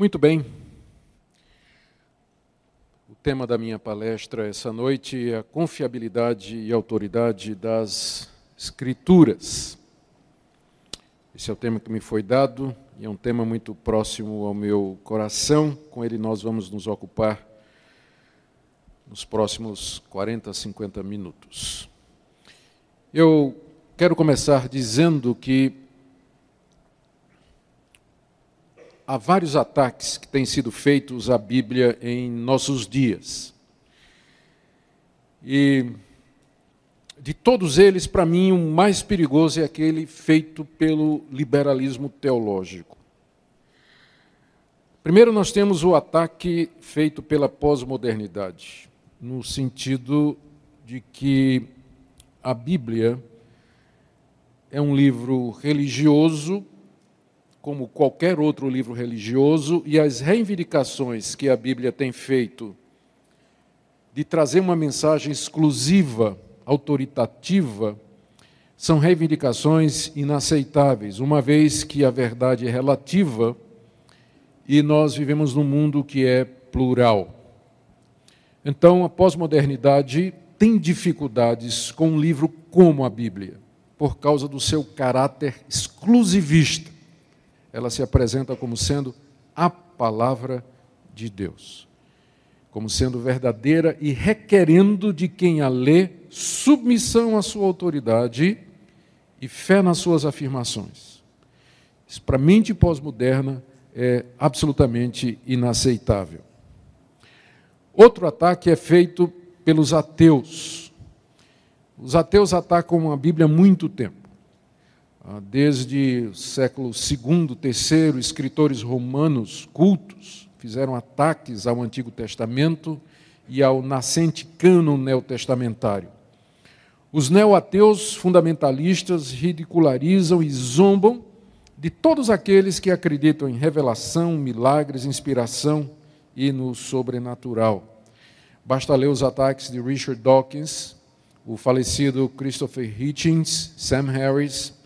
Muito bem. O tema da minha palestra essa noite é a confiabilidade e autoridade das Escrituras. Esse é o tema que me foi dado e é um tema muito próximo ao meu coração. Com ele nós vamos nos ocupar nos próximos 40, 50 minutos. Eu quero começar dizendo que há vários ataques que têm sido feitos à Bíblia em nossos dias. E de todos eles, para mim, o mais perigoso é aquele feito pelo liberalismo teológico. Primeiro, nós temos o ataque feito pela pós-modernidade, no sentido de que a Bíblia é um livro religioso como qualquer outro livro religioso, e as reivindicações que a Bíblia tem feito de trazer uma mensagem exclusiva, autoritativa, são reivindicações inaceitáveis, uma vez que a verdade é relativa e nós vivemos num mundo que é plural. Então, a pós-modernidade tem dificuldades com um livro como a Bíblia, por causa do seu caráter exclusivista ela se apresenta como sendo a palavra de Deus, como sendo verdadeira e requerendo de quem a lê submissão à sua autoridade e fé nas suas afirmações. Isso, para a mente pós-moderna, é absolutamente inaceitável. Outro ataque é feito pelos ateus. Os ateus atacam a Bíblia há muito tempo. Ah, desde o século II, III, escritores romanos cultos fizeram ataques ao Antigo Testamento e ao nascente cânon neotestamentário. Os neoateus fundamentalistas ridicularizam e zombam de todos aqueles que acreditam em revelação, milagres, inspiração e no sobrenatural. Basta ler os ataques de Richard Dawkins, o falecido Christopher Hitchens, Sam Harris,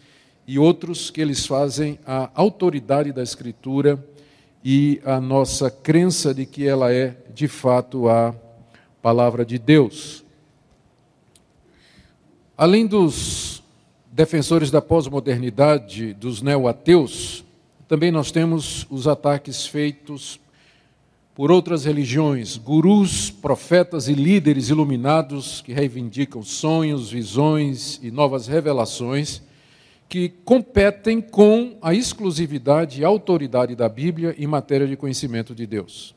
e outros que eles fazem a autoridade da Escritura e a nossa crença de que ela é, de fato, a palavra de Deus. Além dos defensores da pós-modernidade, dos neo-ateus, também nós temos os ataques feitos por outras religiões, gurus, profetas e líderes iluminados que reivindicam sonhos, visões e novas revelações que competem com a exclusividade e autoridade da Bíblia em matéria de conhecimento de Deus.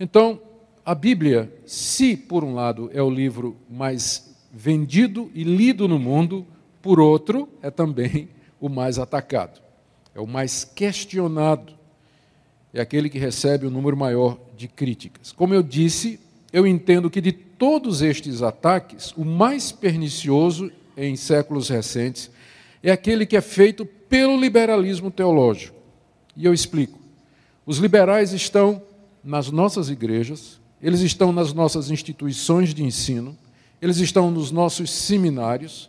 Então, a Bíblia, se por um lado é o livro mais vendido e lido no mundo, por outro, é também o mais atacado, é o mais questionado, é aquele que recebe o um número maior de críticas. Como eu disse, eu entendo que de todos estes ataques, o mais pernicioso em séculos recentes é aquele que é feito pelo liberalismo teológico. E eu explico. Os liberais estão nas nossas igrejas, eles estão nas nossas instituições de ensino, eles estão nos nossos seminários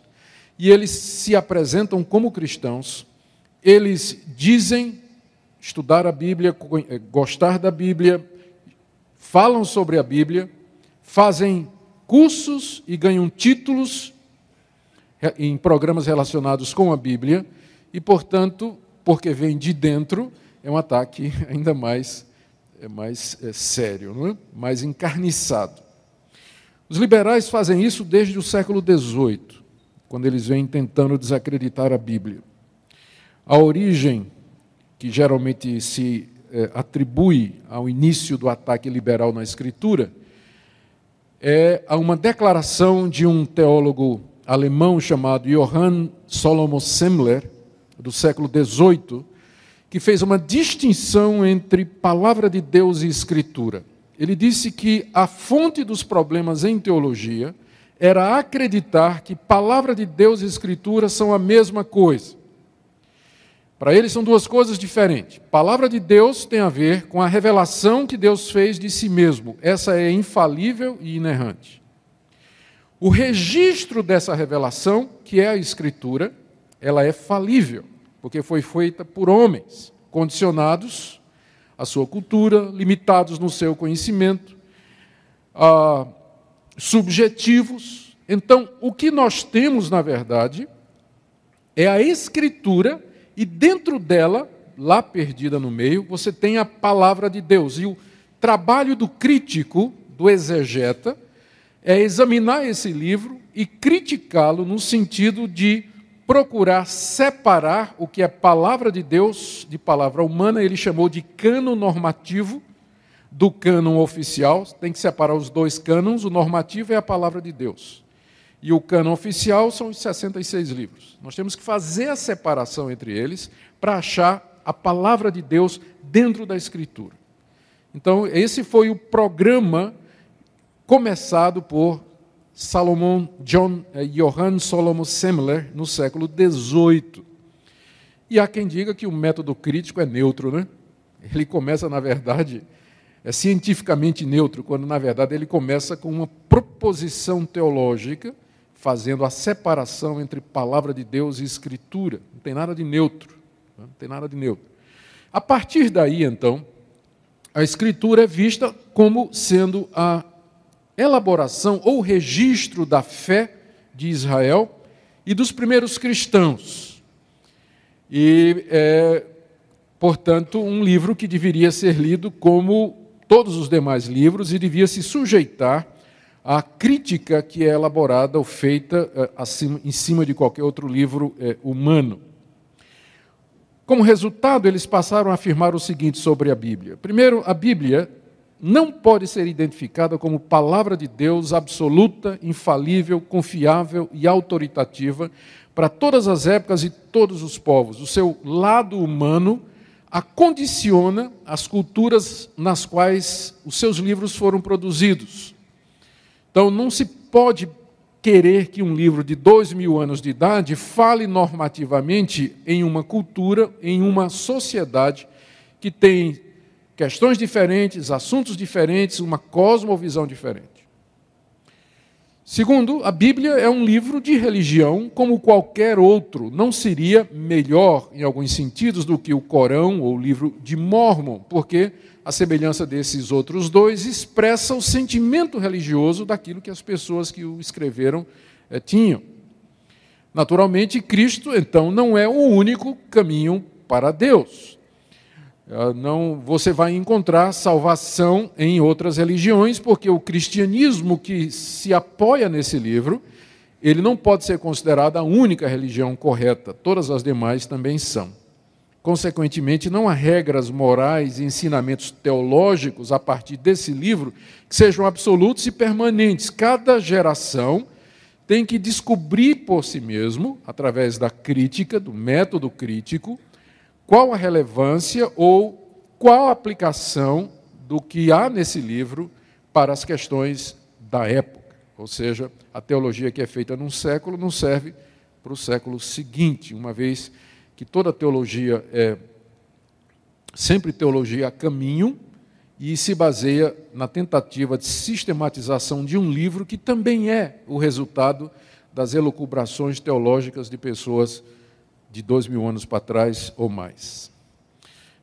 e eles se apresentam como cristãos. Eles dizem estudar a Bíblia, eh, gostar da Bíblia, falam sobre a Bíblia, fazem cursos e ganham títulos em programas relacionados com a Bíblia, e, portanto, porque vem de dentro, é um ataque ainda mais, é mais é, sério, é? mais encarniçado. Os liberais fazem isso desde o século XVIII, quando eles vêm tentando desacreditar a Bíblia. A origem que geralmente se é, atribui ao início do ataque liberal na Escritura é a uma declaração de um teólogo alemão chamado Johann Solomon Semmler, do século XVIII, que fez uma distinção entre palavra de Deus e escritura. Ele disse que a fonte dos problemas em teologia era acreditar que palavra de Deus e escritura são a mesma coisa. Para ele são duas coisas diferentes. Palavra de Deus tem a ver com a revelação que Deus fez de si mesmo. Essa é infalível e inerrante. O registro dessa revelação, que é a Escritura, ela é falível, porque foi feita por homens, condicionados à sua cultura, limitados no seu conhecimento, ah, subjetivos. Então, o que nós temos, na verdade, é a Escritura, e dentro dela, lá perdida no meio, você tem a palavra de Deus. E o trabalho do crítico, do exegeta, é examinar esse livro e criticá-lo no sentido de procurar separar o que é palavra de Deus de palavra humana, ele chamou de cano normativo do cânon oficial, tem que separar os dois cânons, o normativo é a palavra de Deus. E o cânon oficial são os 66 livros. Nós temos que fazer a separação entre eles para achar a palavra de Deus dentro da Escritura. Então, esse foi o programa começado por Salomão John eh, Johann Solomon Semler no século XVIII. E há quem diga que o método crítico é neutro, né? Ele começa, na verdade, é cientificamente neutro, quando na verdade ele começa com uma proposição teológica, fazendo a separação entre palavra de Deus e escritura. Não tem nada de neutro. Não tem nada de neutro. A partir daí, então, a escritura é vista como sendo a elaboração ou registro da fé de Israel e dos primeiros cristãos. E é, portanto, um livro que deveria ser lido como todos os demais livros e devia se sujeitar à crítica que é elaborada ou feita é, acima, em cima de qualquer outro livro é, humano. Como resultado, eles passaram a afirmar o seguinte sobre a Bíblia. Primeiro, a Bíblia não pode ser identificada como palavra de Deus absoluta, infalível, confiável e autoritativa para todas as épocas e todos os povos. O seu lado humano a condiciona as culturas nas quais os seus livros foram produzidos. Então, não se pode querer que um livro de dois mil anos de idade fale normativamente em uma cultura, em uma sociedade que tem questões diferentes, assuntos diferentes, uma cosmovisão diferente. Segundo, a Bíblia é um livro de religião como qualquer outro. Não seria melhor, em alguns sentidos, do que o Corão ou o livro de Mormon, porque a semelhança desses outros dois expressa o sentimento religioso daquilo que as pessoas que o escreveram é, tinham. Naturalmente, Cristo, então, não é o único caminho para Deus. Ah, não, você vai encontrar salvação em outras religiões, porque o cristianismo que se apoia nesse livro, ele não pode ser considerado a única religião correta, todas as demais também são. Consequentemente, não há regras morais e ensinamentos teológicos a partir desse livro que sejam absolutos e permanentes. Cada geração tem que descobrir por si mesmo, através da crítica, do método crítico, qual a relevância ou qual a aplicação do que há nesse livro para as questões da época. Ou seja, a teologia que é feita num século não serve para o século seguinte, uma vez que toda teologia é sempre teologia a caminho e se baseia na tentativa de sistematização de um livro que também é o resultado das elucubrações teológicas de pessoas de dois mil anos para trás ou mais.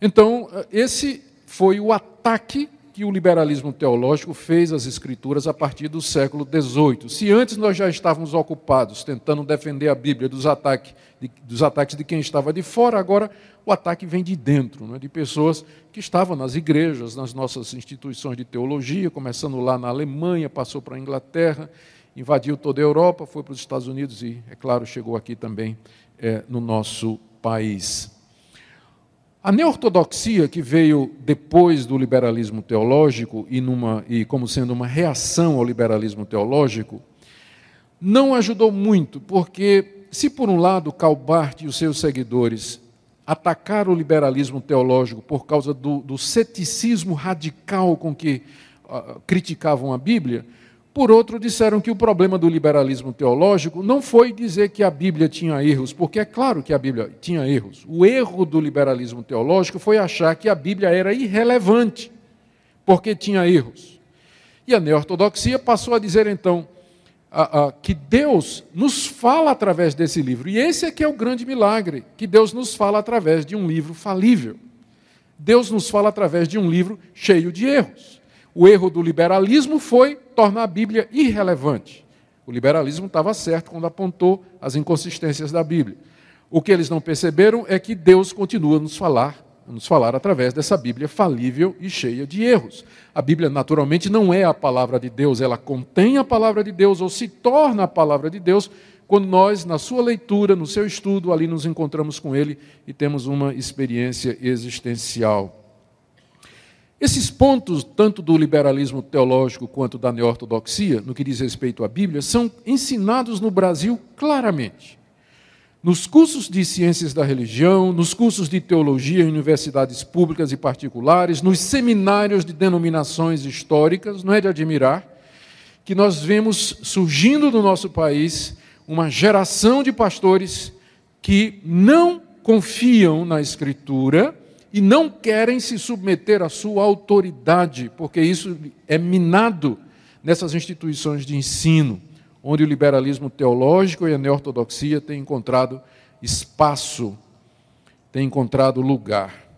Então, esse foi o ataque que o liberalismo teológico fez às Escrituras a partir do século XVIII. Se antes nós já estávamos ocupados tentando defender a Bíblia dos ataques de, dos ataques de quem estava de fora, agora o ataque vem de dentro, né, de pessoas que estavam nas igrejas, nas nossas instituições de teologia, começando lá na Alemanha, passou para a Inglaterra, invadiu toda a Europa, foi para os Estados Unidos e, é claro, chegou aqui também é, no nosso país. A neortodoxia, que veio depois do liberalismo teológico e, numa, e como sendo uma reação ao liberalismo teológico, não ajudou muito, porque, se por um lado Karl Barth e os seus seguidores atacaram o liberalismo teológico por causa do, do ceticismo radical com que uh, criticavam a Bíblia, por outro, disseram que o problema do liberalismo teológico não foi dizer que a Bíblia tinha erros, porque é claro que a Bíblia tinha erros. O erro do liberalismo teológico foi achar que a Bíblia era irrelevante, porque tinha erros. E a neortodoxia passou a dizer então a, a, que Deus nos fala através desse livro. E esse é que é o grande milagre, que Deus nos fala através de um livro falível Deus nos fala através de um livro cheio de erros. O erro do liberalismo foi tornar a Bíblia irrelevante. O liberalismo estava certo quando apontou as inconsistências da Bíblia. O que eles não perceberam é que Deus continua a nos falar, a nos falar através dessa Bíblia falível e cheia de erros. A Bíblia, naturalmente, não é a palavra de Deus, ela contém a palavra de Deus ou se torna a palavra de Deus quando nós, na sua leitura, no seu estudo, ali nos encontramos com ele e temos uma experiência existencial. Esses pontos, tanto do liberalismo teológico quanto da neortodoxia, no que diz respeito à Bíblia, são ensinados no Brasil claramente. Nos cursos de ciências da religião, nos cursos de teologia em universidades públicas e particulares, nos seminários de denominações históricas, não é de admirar que nós vemos surgindo no nosso país uma geração de pastores que não confiam na Escritura e não querem se submeter à sua autoridade, porque isso é minado nessas instituições de ensino, onde o liberalismo teológico e a neortodoxia têm encontrado espaço, têm encontrado lugar.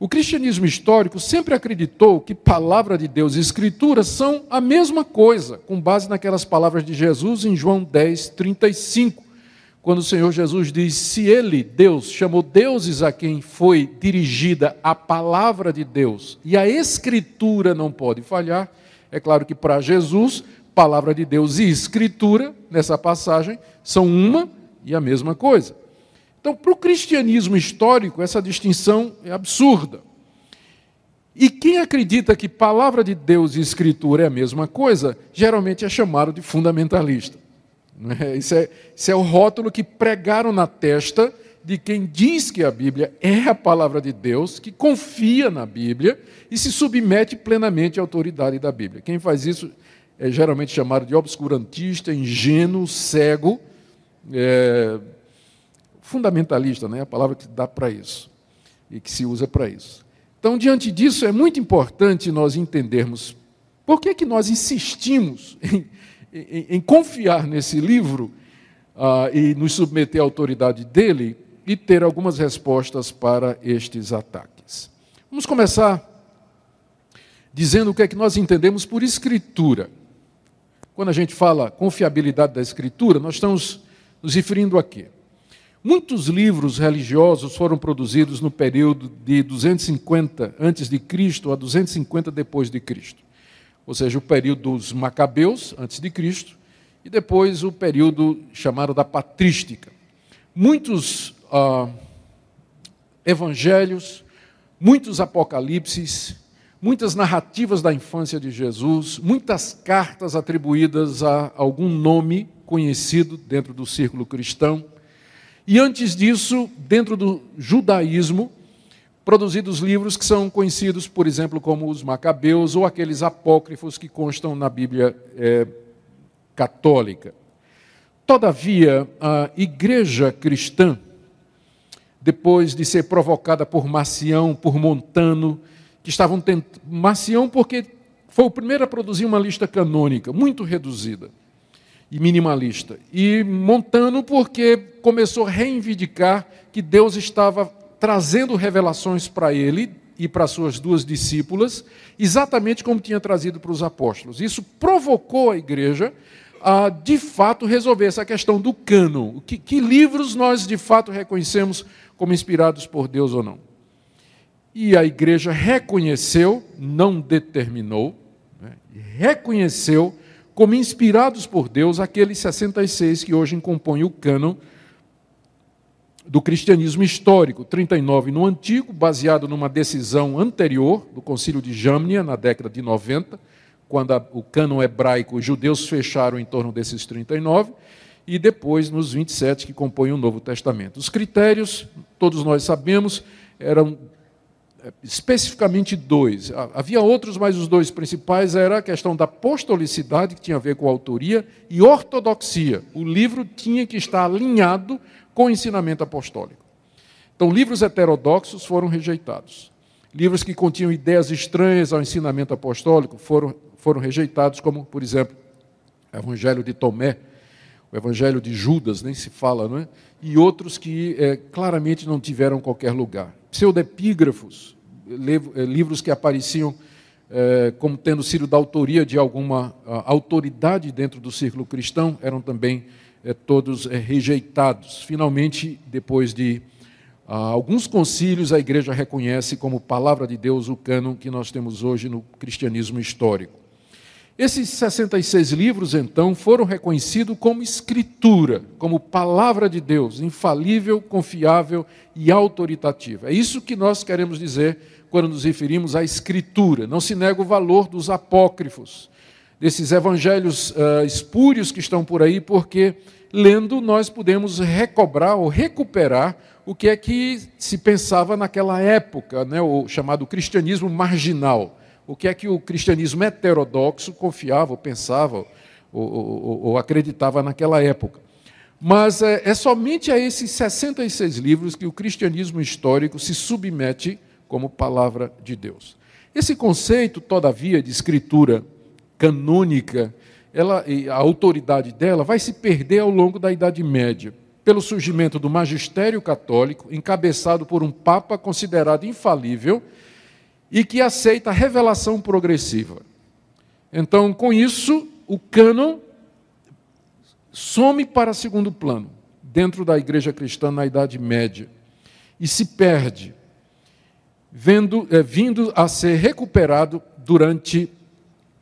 O cristianismo histórico sempre acreditou que palavra de Deus e escritura são a mesma coisa, com base naquelas palavras de Jesus em João 10, 35, quando o Senhor Jesus diz: Se ele, Deus, chamou deuses a quem foi dirigida a palavra de Deus e a escritura não pode falhar, é claro que para Jesus, palavra de Deus e escritura, nessa passagem, são uma e a mesma coisa. Então, para o cristianismo histórico, essa distinção é absurda. E quem acredita que palavra de Deus e escritura é a mesma coisa, geralmente é chamado de fundamentalista. Isso é, isso é o rótulo que pregaram na testa de quem diz que a Bíblia é a palavra de Deus, que confia na Bíblia e se submete plenamente à autoridade da Bíblia. Quem faz isso é geralmente chamado de obscurantista, ingênuo, cego, é, fundamentalista, né? a palavra que dá para isso e que se usa para isso. Então, diante disso, é muito importante nós entendermos por que, que nós insistimos em, em, em confiar nesse livro uh, e nos submeter à autoridade dele e ter algumas respostas para estes ataques. Vamos começar dizendo o que é que nós entendemos por escritura. Quando a gente fala confiabilidade da escritura, nós estamos nos referindo a quê? Muitos livros religiosos foram produzidos no período de 250 antes de Cristo a 250 depois de Cristo. Ou seja, o período dos Macabeus antes de Cristo e depois o período chamado da patrística. Muitos ah, evangelhos, muitos apocalipses, muitas narrativas da infância de Jesus, muitas cartas atribuídas a algum nome conhecido dentro do círculo cristão e antes disso, dentro do judaísmo, produzidos livros que são conhecidos, por exemplo, como os Macabeus ou aqueles apócrifos que constam na Bíblia é, católica. Todavia, a igreja cristã, depois de ser provocada por Marcião, por Montano, que estavam tentando. Marcião, porque foi o primeiro a produzir uma lista canônica, muito reduzida e minimalista. E Montano, porque começou a reivindicar que Deus estava trazendo revelações para ele e para suas duas discípulas, exatamente como tinha trazido para os apóstolos. Isso provocou a igreja a, de fato, resolver essa questão do cânon. Que, que livros nós, de fato, reconhecemos como inspirados por Deus ou não? E a igreja reconheceu, não determinou, né, reconheceu como inspirados por Deus aqueles 66 que hoje compõem o cânon do cristianismo histórico, 39 no antigo, baseado numa decisão anterior do Concílio de Jamnia, na década de 90, quando a, o cânon hebraico, os judeus fecharam em torno desses 39, e depois nos 27 que compõem o Novo Testamento. Os critérios, todos nós sabemos, eram especificamente dois. Havia outros, mas os dois principais era a questão da apostolicidade, que tinha a ver com a autoria, e ortodoxia. O livro tinha que estar alinhado com ensinamento apostólico. Então, livros heterodoxos foram rejeitados. Livros que continham ideias estranhas ao ensinamento apostólico foram, foram rejeitados, como, por exemplo, o Evangelho de Tomé, o Evangelho de Judas, nem se fala, não é? E outros que é, claramente não tiveram qualquer lugar. Pseudepígrafos, livros que apareciam é, como tendo sido da autoria de alguma autoridade dentro do círculo cristão, eram também é, todos é, rejeitados. Finalmente, depois de alguns concílios, a igreja reconhece como palavra de Deus o cânon que nós temos hoje no cristianismo histórico. Esses 66 livros, então, foram reconhecidos como escritura, como palavra de Deus, infalível, confiável e autoritativa. É isso que nós queremos dizer quando nos referimos à Escritura. Não se nega o valor dos apócrifos, desses evangelhos uh, espúrios que estão por aí, porque lendo nós podemos recobrar ou recuperar o que é que se pensava naquela época, né, o chamado cristianismo marginal. O que é que o cristianismo heterodoxo confiava, ou pensava, ou, ou, ou acreditava naquela época. Mas é, é somente a esses 66 livros que o cristianismo histórico se submete como palavra de Deus. Esse conceito, todavia, de escritura canônica, ela, a autoridade dela vai se perder ao longo da Idade Média, pelo surgimento do magistério católico, encabeçado por um papa considerado infalível e que aceita a revelação progressiva. Então, com isso, o cânon some para segundo plano, dentro da igreja cristã na Idade Média, e se perde vendo, é, vindo a ser recuperado durante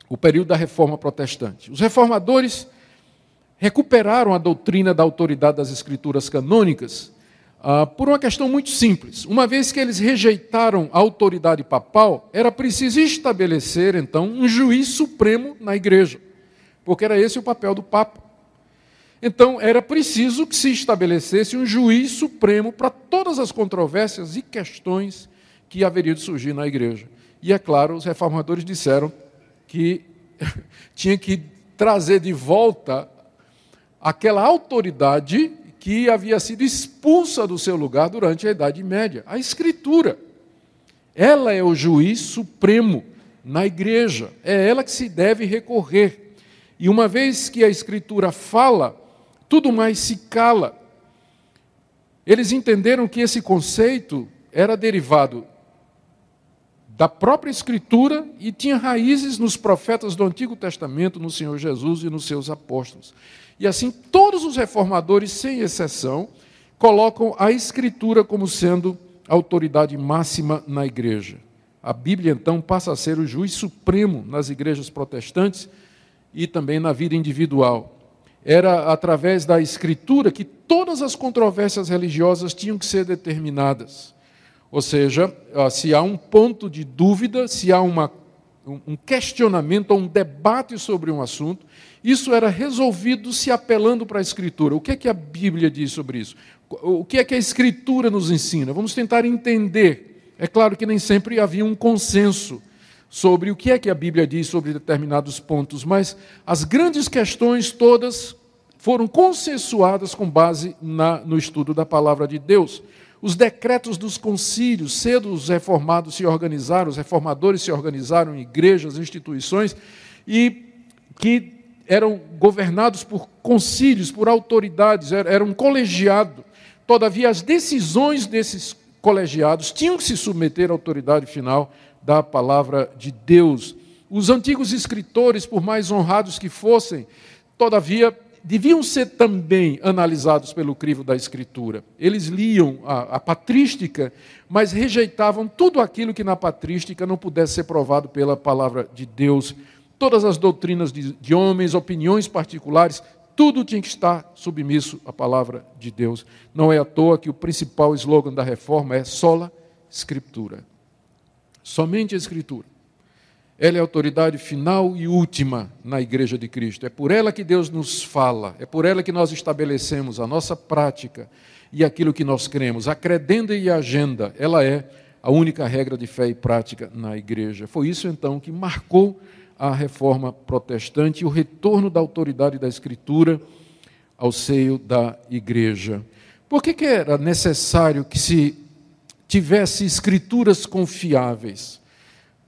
o período da reforma protestante. Os reformadores recuperaram a doutrina da autoridade das escrituras canônicas ah, por uma questão muito simples. Uma vez que eles rejeitaram a autoridade papal, era preciso estabelecer, então, um juiz supremo na igreja, porque era esse o papel do Papa. Então, era preciso que se estabelecesse um juiz supremo para todas as controvérsias e questões que haveria de surgir na igreja. E é claro, os reformadores disseram que tinha que trazer de volta aquela autoridade que havia sido expulsa do seu lugar durante a Idade Média, a Escritura. Ela é o juiz supremo na igreja, é ela que se deve recorrer. E uma vez que a Escritura fala, tudo mais se cala. Eles entenderam que esse conceito era derivado da própria Escritura e tinha raízes nos profetas do Antigo Testamento, no Senhor Jesus e nos seus apóstolos. E assim, todos os reformadores, sem exceção, colocam a Escritura como sendo a autoridade máxima na igreja. A Bíblia, então, passa a ser o juiz supremo nas igrejas protestantes e também na vida individual. Era através da Escritura que todas as controvérsias religiosas tinham que ser determinadas. Ou seja, se há um ponto de dúvida, se há uma, um questionamento ou um debate sobre um assunto, isso era resolvido se apelando para a Escritura. O que é que a Bíblia diz sobre isso? O que é que a Escritura nos ensina? Vamos tentar entender. É claro que nem sempre havia um consenso sobre o que é que a Bíblia diz sobre determinados pontos, mas as grandes questões todas foram consensuadas com base na, no estudo da palavra de Deus. Os decretos dos concílios, cedo os reformados se organizaram, os reformadores se organizaram em igrejas, instituições, e que eram governados por concílios, por autoridades, era um colegiado. Todavia, as decisões desses colegiados tinham que se submeter à autoridade final da palavra de Deus. Os antigos escritores, por mais honrados que fossem, todavia deviam ser também analisados pelo crivo da Escritura. Eles liam a, a, patrística, mas rejeitavam tudo aquilo que na patrística não pudesse ser provado pela palavra de Deus. Todas as doutrinas de, de homens, opiniões particulares, tudo tinha que estar submisso à palavra de Deus. Não é à toa que o principal slogan da reforma é sola Escritura. Somente a Escritura. Ela é a autoridade final e última na Igreja de Cristo. É por ela que Deus nos fala, é por ela que nós estabelecemos a nossa prática e aquilo que nós cremos. A credenda e a agenda, ela é a única regra de fé e prática na Igreja. Foi isso então que marcou a reforma protestante e o retorno da autoridade da Escritura ao seio da Igreja. Por que, que era necessário que se tivesse escrituras confiáveis?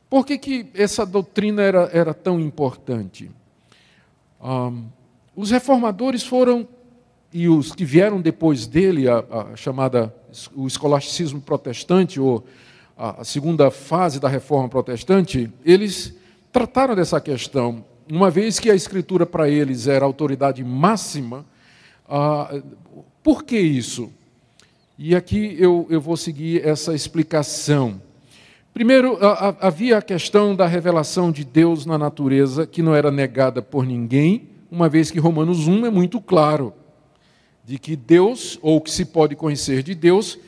Por que, que essa doutrina era, era tão importante? Um, os reformadores foram, e os que vieram depois dele, a, a chamada o escolasticismo protestante, ou a segunda fase da reforma protestante, eles trataram dessa questão. Uma vez que a Escritura para eles era a autoridade máxima, ah, por que isso? E aqui eu, eu vou seguir essa explicação. Primeiro, havia a questão da revelação de Deus na natureza, que não era negada por ninguém, uma vez que Romanos 1 é muito claro, de que Deus, ou que se pode conhecer de Deus,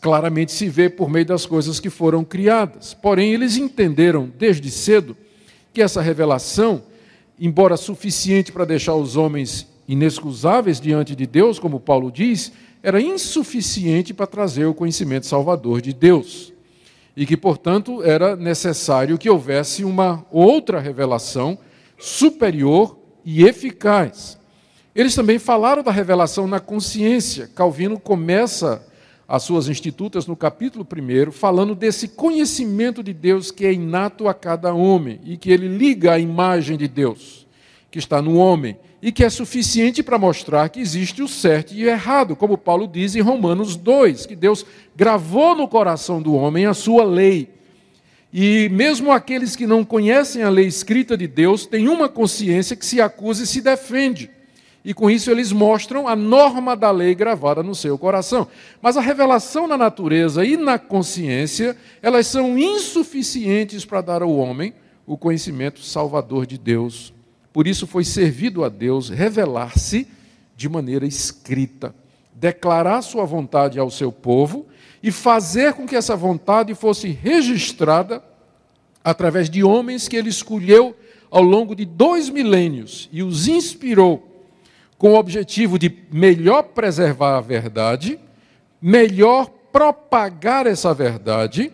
claramente se vê por meio das coisas que foram criadas. Porém, eles entenderam desde cedo que essa revelação, embora suficiente para deixar os homens inexcusáveis diante de Deus, como Paulo diz, era insuficiente para trazer o conhecimento salvador de Deus. E que, portanto, era necessário que houvesse uma outra revelação superior e eficaz. Eles também falaram da revelação na consciência. Calvino começa as suas institutas no capítulo 1, falando desse conhecimento de Deus que é inato a cada homem e que ele liga à imagem de Deus que está no homem e que é suficiente para mostrar que existe o certo e o errado, como Paulo diz em Romanos 2, que Deus gravou no coração do homem a sua lei. E mesmo aqueles que não conhecem a lei escrita de Deus têm uma consciência que se acusa e se defende e com isso eles mostram a norma da lei gravada no seu coração. Mas a revelação na natureza e na consciência, elas são insuficientes para dar ao homem o conhecimento salvador de Deus. Por isso foi servido a Deus revelar-se de maneira escrita, declarar sua vontade ao seu povo e fazer com que essa vontade fosse registrada através de homens que ele escolheu ao longo de dois milênios e os inspirou com o objetivo de melhor preservar a verdade, melhor propagar essa verdade,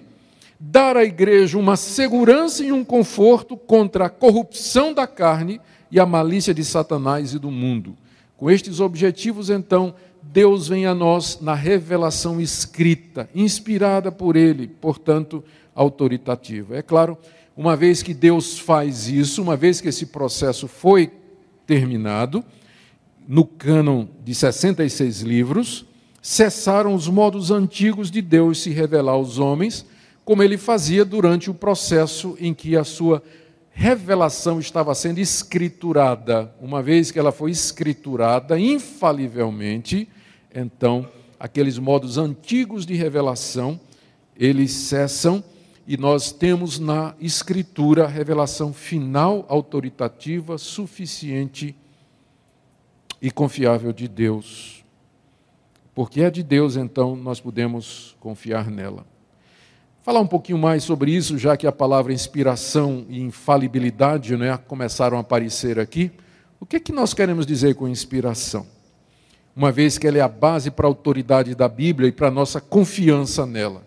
dar à igreja uma segurança e um conforto contra a corrupção da carne e a malícia de Satanás e do mundo. Com estes objetivos, então, Deus vem a nós na revelação escrita, inspirada por Ele, portanto, autoritativa. É claro, uma vez que Deus faz isso, uma vez que esse processo foi terminado, no cânon de 66 livros, cessaram os modos antigos de Deus se revelar aos homens, como ele fazia durante o processo em que a sua revelação estava sendo escriturada. Uma vez que ela foi escriturada infalivelmente, então aqueles modos antigos de revelação, eles cessam e nós temos na escritura a revelação final autoritativa suficiente e confiável de Deus. Porque é de Deus, então, nós podemos confiar nela. Falar um pouquinho mais sobre isso, já que a palavra inspiração e infalibilidade né, começaram a aparecer aqui. O que é que nós queremos dizer com inspiração? Uma vez que ela é a base para a autoridade da Bíblia e para a nossa confiança nela.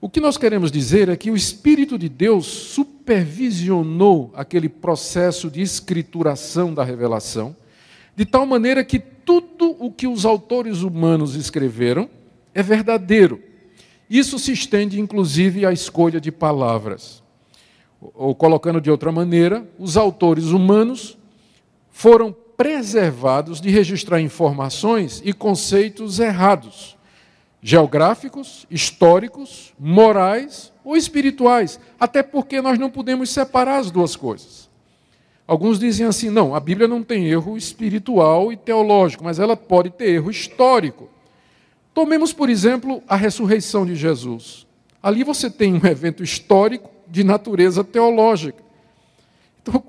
O que nós queremos dizer é que o Espírito de Deus supervisionou aquele processo de escrituração da revelação de tal maneira que tudo o que os autores humanos escreveram é verdadeiro. Isso se estende inclusive à escolha de palavras. Ou colocando de outra maneira, os autores humanos foram preservados de registrar informações e conceitos errados, geográficos, históricos, morais ou espirituais, até porque nós não podemos separar as duas coisas. Alguns dizem assim: não, a Bíblia não tem erro espiritual e teológico, mas ela pode ter erro histórico. Tomemos, por exemplo, a ressurreição de Jesus. Ali você tem um evento histórico de natureza teológica. Então,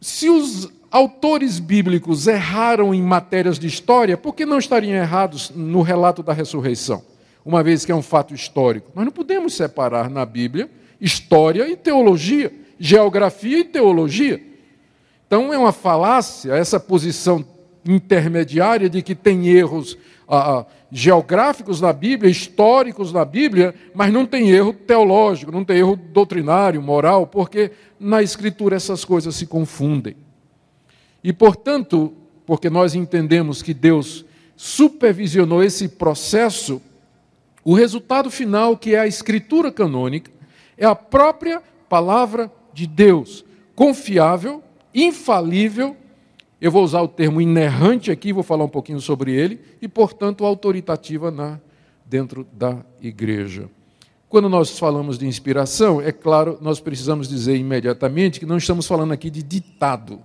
se os autores bíblicos erraram em matérias de história, por que não estariam errados no relato da ressurreição? Uma vez que é um fato histórico. Nós não podemos separar na Bíblia história e teologia, geografia e teologia. Então é uma falácia essa posição intermediária de que tem erros ah, ah, geográficos na Bíblia, históricos na Bíblia, mas não tem erro teológico, não tem erro doutrinário, moral, porque na Escritura essas coisas se confundem. E, portanto, porque nós entendemos que Deus supervisionou esse processo, o resultado final, que é a Escritura canônica, é a própria palavra de Deus, confiável infalível, eu vou usar o termo inerrante aqui, vou falar um pouquinho sobre ele, e, portanto, autoritativa na, dentro da igreja. Quando nós falamos de inspiração, é claro, nós precisamos dizer imediatamente que não estamos falando aqui de ditado.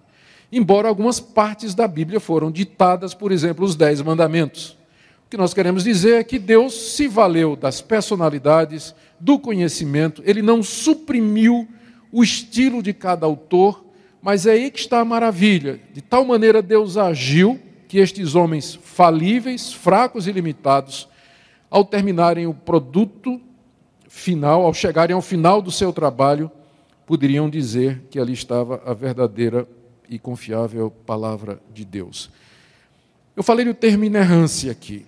Embora algumas partes da Bíblia foram ditadas, por exemplo, os Dez Mandamentos. O que nós queremos dizer é que Deus se valeu das personalidades, do conhecimento, ele não suprimiu o estilo de cada autor, mas é aí que está a maravilha. De tal maneira Deus agiu que estes homens falíveis, fracos e limitados, ao terminarem o produto final, ao chegarem ao final do seu trabalho, poderiam dizer que ali estava a verdadeira e confiável palavra de Deus. Eu falei do termo inerrância aqui.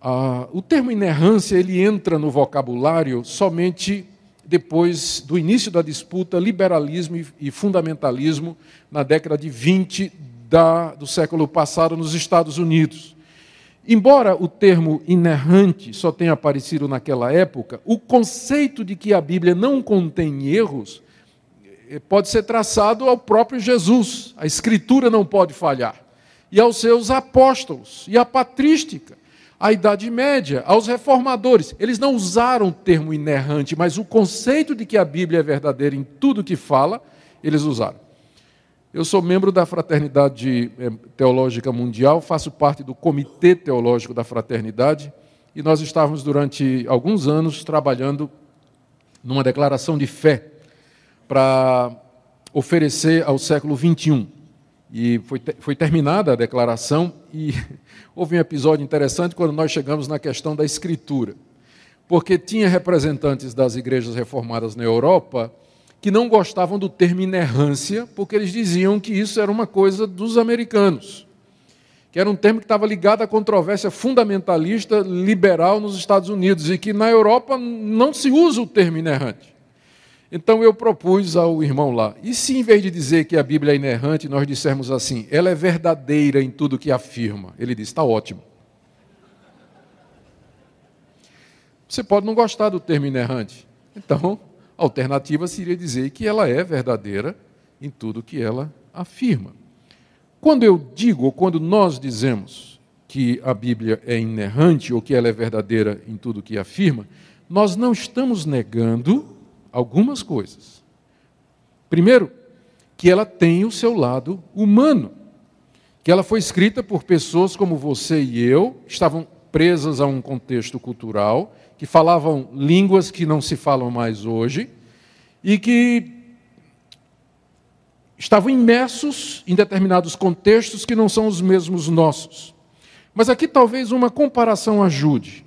Ah, o termo inerrância ele entra no vocabulário somente depois do início da disputa liberalismo e fundamentalismo na década de 20 da, do século passado nos Estados Unidos. Embora o termo inerrante só tenha aparecido naquela época, o conceito de que a Bíblia não contém erros eh, pode ser traçado ao próprio Jesus. A Escritura não pode falhar. E aos seus apóstolos, e à patrística, à Idade Média, aos reformadores. Eles não usaram o termo inerrante, mas o conceito de que a Bíblia é verdadeira em tudo que fala, eles usaram. Eu sou membro da Fraternidade eh, Teológica Mundial, faço parte do Comitê Teológico da Fraternidade, e nós estávamos durante alguns anos trabalhando numa declaração de fé para oferecer ao século XXI. E foi, foi terminada a declaração, e houve um episódio interessante quando nós chegamos na questão da escritura. Porque tinha representantes das igrejas reformadas na Europa que não gostavam do termo inerrância, porque eles diziam que isso era uma coisa dos americanos, que era um termo que estava ligado à controvérsia fundamentalista liberal nos Estados Unidos e que na Europa não se usa o termo inerrante. Então eu propus ao irmão lá, e se em vez de dizer que a Bíblia é inerrante, nós dissermos assim, ela é verdadeira em tudo que afirma? Ele disse, está ótimo. Você pode não gostar do termo inerrante. Então, a alternativa seria dizer que ela é verdadeira em tudo que ela afirma. Quando eu digo, ou quando nós dizemos que a Bíblia é inerrante ou que ela é verdadeira em tudo que afirma, nós não estamos negando algumas coisas. Primeiro, que ela tem o seu lado humano, que ela foi escrita por pessoas como você e eu, estavam presas a um contexto cultural, que falavam línguas que não se falam mais hoje e que estavam imersos em determinados contextos que não são os mesmos nossos. Mas aqui talvez uma comparação ajude.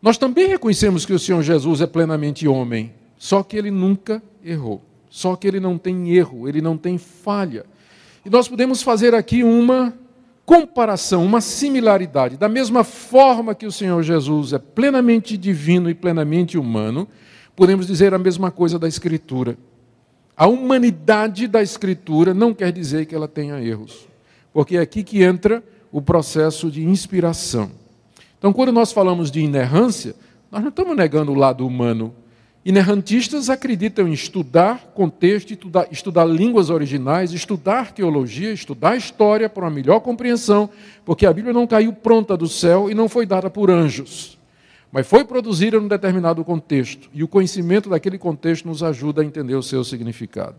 Nós também reconhecemos que o Senhor Jesus é plenamente homem, só que ele nunca errou. Só que ele não tem erro, ele não tem falha. E nós podemos fazer aqui uma comparação, uma similaridade. Da mesma forma que o Senhor Jesus é plenamente divino e plenamente humano, podemos dizer a mesma coisa da Escritura. A humanidade da Escritura não quer dizer que ela tenha erros, porque é aqui que entra o processo de inspiração. Então, quando nós falamos de inerrância, nós não estamos negando o lado humano Inerrantistas acreditam em estudar contexto, estudar, estudar línguas originais, estudar arqueologia, estudar história para uma melhor compreensão, porque a Bíblia não caiu pronta do céu e não foi dada por anjos, mas foi produzida num determinado contexto, e o conhecimento daquele contexto nos ajuda a entender o seu significado.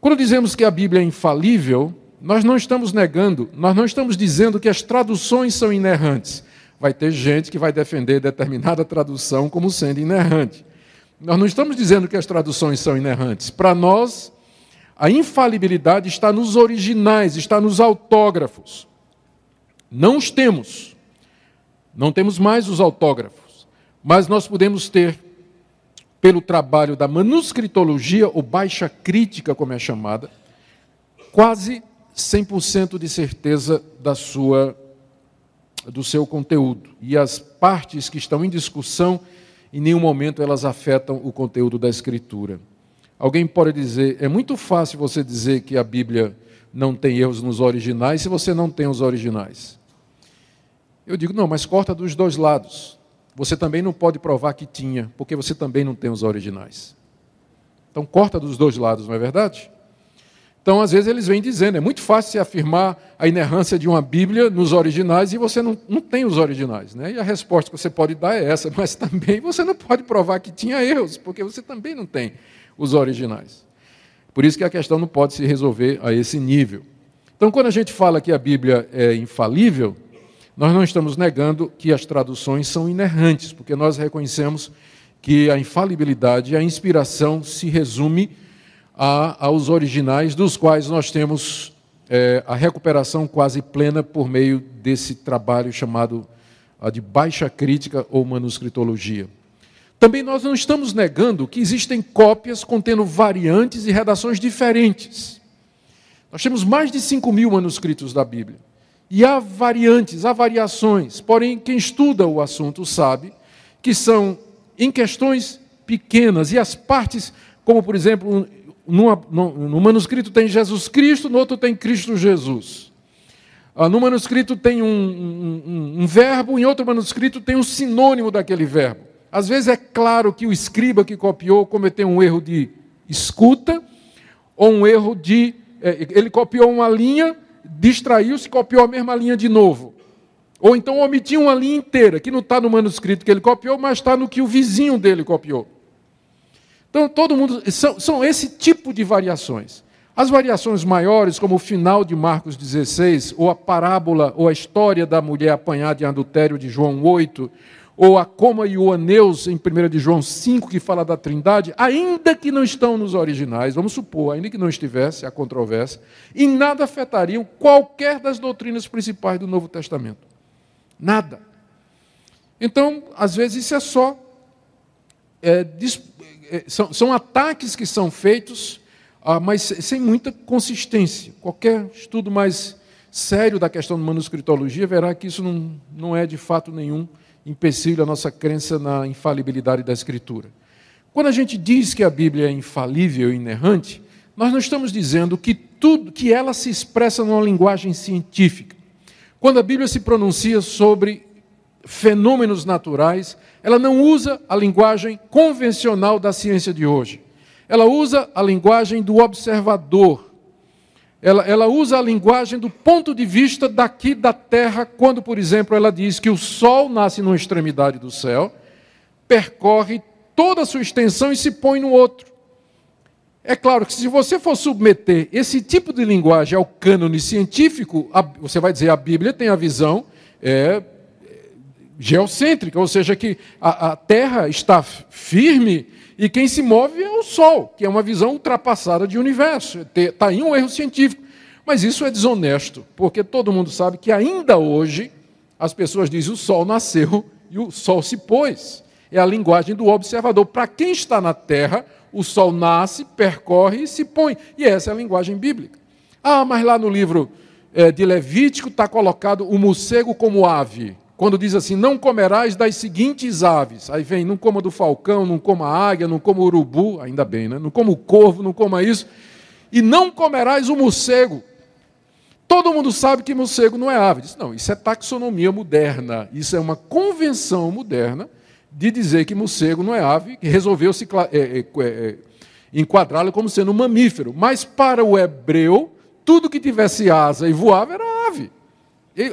Quando dizemos que a Bíblia é infalível, nós não estamos negando, nós não estamos dizendo que as traduções são inerrantes. Vai ter gente que vai defender determinada tradução como sendo inerrante. Nós não estamos dizendo que as traduções são inerrantes. Para nós, a infalibilidade está nos originais, está nos autógrafos. Não os temos. Não temos mais os autógrafos. Mas nós podemos ter, pelo trabalho da manuscritologia, ou baixa crítica, como é chamada, quase 100% de certeza da sua, do seu conteúdo. E as partes que estão em discussão em nenhum momento elas afetam o conteúdo da Escritura. Alguém pode dizer, é muito fácil você dizer que a Bíblia não tem erros nos originais se você não tem os originais. Eu digo, não, mas corta dos dois lados. Você também não pode provar que tinha, porque você também não tem os originais. Então corta dos dois lados, não é verdade? Então, às vezes, eles vêm dizendo, é muito fácil se afirmar a inerrância de uma Bíblia nos originais e você não, não tem os originais. Né? E a resposta que você pode dar é essa, mas também você não pode provar que tinha erros, porque você também não tem os originais. Por isso que a questão não pode se resolver a esse nível. Então, quando a gente fala que a Bíblia é infalível, nós não estamos negando que as traduções são inerrantes, porque nós reconhecemos que a infalibilidade, a inspiração se resume a, aos originais, dos quais nós temos é, a recuperação quase plena por meio desse trabalho chamado de baixa crítica ou manuscritologia. Também nós não estamos negando que existem cópias contendo variantes e redações diferentes. Nós temos mais de 5 mil manuscritos da Bíblia. E há variantes, há variações. Porém, quem estuda o assunto sabe que são em questões pequenas. E as partes, como por exemplo, numa, manuscrito tem Jesus Cristo, no outro tem Cristo Jesus. Ah, no manuscrito tem um, um, um verbo, em outro manuscrito tem um sinônimo daquele verbo. Às vezes é claro que o escriba que copiou cometeu um erro de escuta, ou um erro de. É, ele copiou uma linha distraiu-se, copiou a mesma linha de novo. Ou então omitiu uma linha inteira, que não está no manuscrito que ele copiou, mas está no que o vizinho dele copiou. Então, todo mundo. São, são esse tipo de variações. As variações maiores, como o final de Marcos 16, ou a parábola, ou a história da mulher apanhada em adultério de João 8, ou a Coma e o Aneus, em 1 de João 5, que fala da Trindade, ainda que não estão nos originais, vamos supor, ainda que não estivesse a controvérsia, em nada afetariam qualquer das doutrinas principais do Novo Testamento. Nada. Então, às vezes, isso é só. É, são, são, ataques que são feitos, ah, mas sem muita consistência. Qualquer estudo mais sério da questão da manuscritologia verá que isso não, não é de fato nenhum empecilho a nossa crença na infalibilidade da Escritura. Quando a gente diz que a Bíblia é infalível e inerrante, nós não estamos dizendo que tudo que ela se expressa numa linguagem científica. Quando a Bíblia se pronuncia sobre fenômenos naturais, ela não usa a linguagem convencional da ciência de hoje. Ela usa a linguagem do observador, ela, ela usa a linguagem do ponto de vista daqui da terra, quando, por exemplo, ela diz que o sol nasce numa extremidade do céu, percorre toda a sua extensão e se põe no outro. É claro que se você for submeter esse tipo de linguagem ao cânone científico, você vai dizer a Bíblia tem a visão é, geocêntrica, ou seja, que a, a Terra está firme e quem se move é o Sol, que é uma visão ultrapassada de universo. Está aí um erro científico. Mas isso é desonesto, porque todo mundo sabe que ainda hoje as pessoas dizem o Sol nasceu e o Sol se pôs. É a linguagem do observador. Para quem está na Terra, o Sol nasce, percorre e se põe. E essa é a linguagem bíblica. Ah, mas lá no livro é, de Levítico está colocado o morcego como ave quando diz assim: Não comerás das seguintes aves. Aí vem: Não coma do falcão, não coma a águia, não coma urubu, ainda bem, né? Não coma o corvo, não coma isso. E não comerás o morcego. Todo mundo sabe que morcego não é ave. Diz, não, isso é taxonomia moderna. Isso é uma convenção moderna de dizer que morcego não é ave, que resolveu se é, é, é, enquadrá-lo como sendo um mamífero. Mas para o hebreu, tudo que tivesse asa e voava era ave.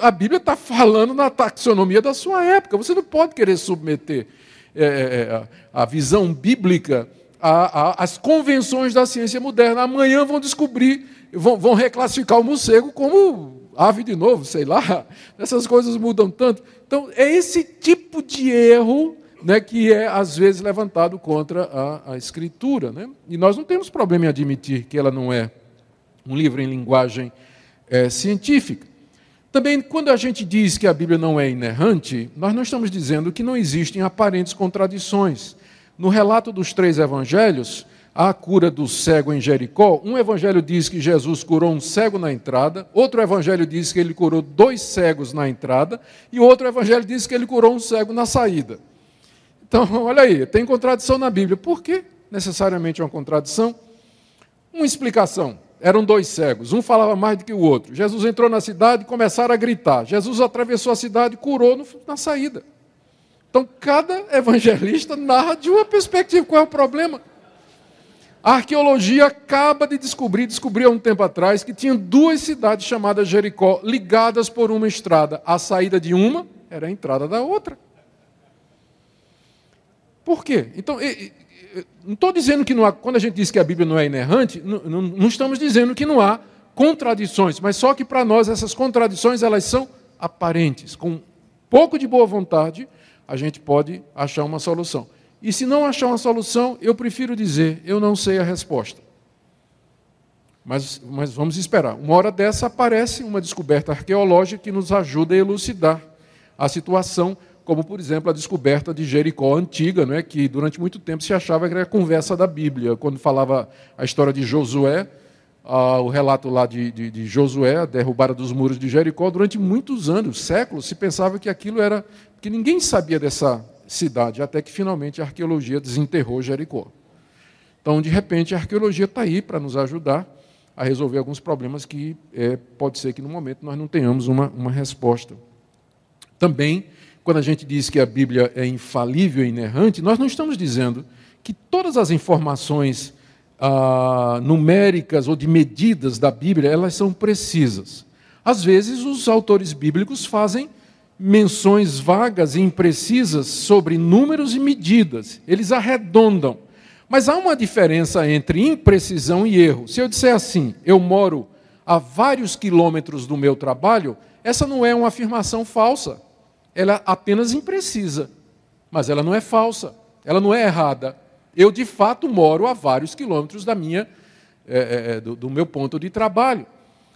A Bíblia está falando na taxonomia da sua época. Você não pode querer submeter é, é, é a visão bíblica às convenções da ciência moderna. Amanhã vão descobrir, vão, vão reclassificar o morcego como ave de novo, sei lá. Essas coisas mudam tanto. Então, é esse tipo de erro né, que é, às vezes, levantado contra a, a Escritura. Né? E nós não temos problema em admitir que ela não é um livro em linguagem é, científica. Também, quando a gente diz que a Bíblia não é inerrante, nós não estamos dizendo que não existem aparentes contradições. No relato dos três evangelhos, a cura do cego em Jericó, um evangelho diz que Jesus curou um cego na entrada, outro evangelho diz que ele curou dois cegos na entrada, e outro evangelho diz que ele curou um cego na saída. Então, olha aí, tem contradição na Bíblia. Por que necessariamente uma contradição? Uma explicação. Eram dois cegos, um falava mais do que o outro. Jesus entrou na cidade e começaram a gritar. Jesus atravessou a cidade e curou no, na saída. Então, cada evangelista narra de uma perspectiva. Qual é o problema? A arqueologia acaba de descobrir, descobriu há um tempo atrás, que tinha duas cidades chamadas Jericó, ligadas por uma estrada. A saída de uma era a entrada da outra. Por quê? Então, não estou dizendo que não há, quando a gente diz que a Bíblia não é inerrante, não, não, não estamos dizendo que não há contradições, mas só que para nós essas contradições elas são aparentes. Com um pouco de boa vontade, a gente pode achar uma solução. E se não achar uma solução, eu prefiro dizer, eu não sei a resposta. Mas, mas vamos esperar. Uma hora dessa aparece uma descoberta arqueológica que nos ajuda a elucidar a situação como por exemplo a descoberta de Jericó antiga, é que durante muito tempo se achava que era a conversa da Bíblia. Quando falava a história de Josué, o relato lá de, de, de, Josué, a derrubada dos muros de Jericó, durante muitos anos, séculos, se pensava que aquilo era. que ninguém sabia dessa cidade, até que finalmente a arqueologia desenterrou Jericó. Então, de repente, a arqueologia está aí para nos ajudar a resolver alguns problemas que é, pode ser que no momento nós não tenhamos uma, uma resposta. Também quando a gente diz que a Bíblia é infalível e inerrante, nós não estamos dizendo que todas as informações ah, numéricas ou de medidas da Bíblia elas são precisas. Às vezes, os autores bíblicos fazem menções vagas e imprecisas sobre números e medidas. Eles arredondam. Mas há uma diferença entre imprecisão e erro. Se eu disser assim, eu moro a vários quilômetros do meu trabalho, essa não é uma afirmação falsa ela apenas imprecisa, mas ela não é falsa, ela não é errada. Eu, de fato, moro a vários quilômetros da minha, é, é, do, do, meu ponto de trabalho.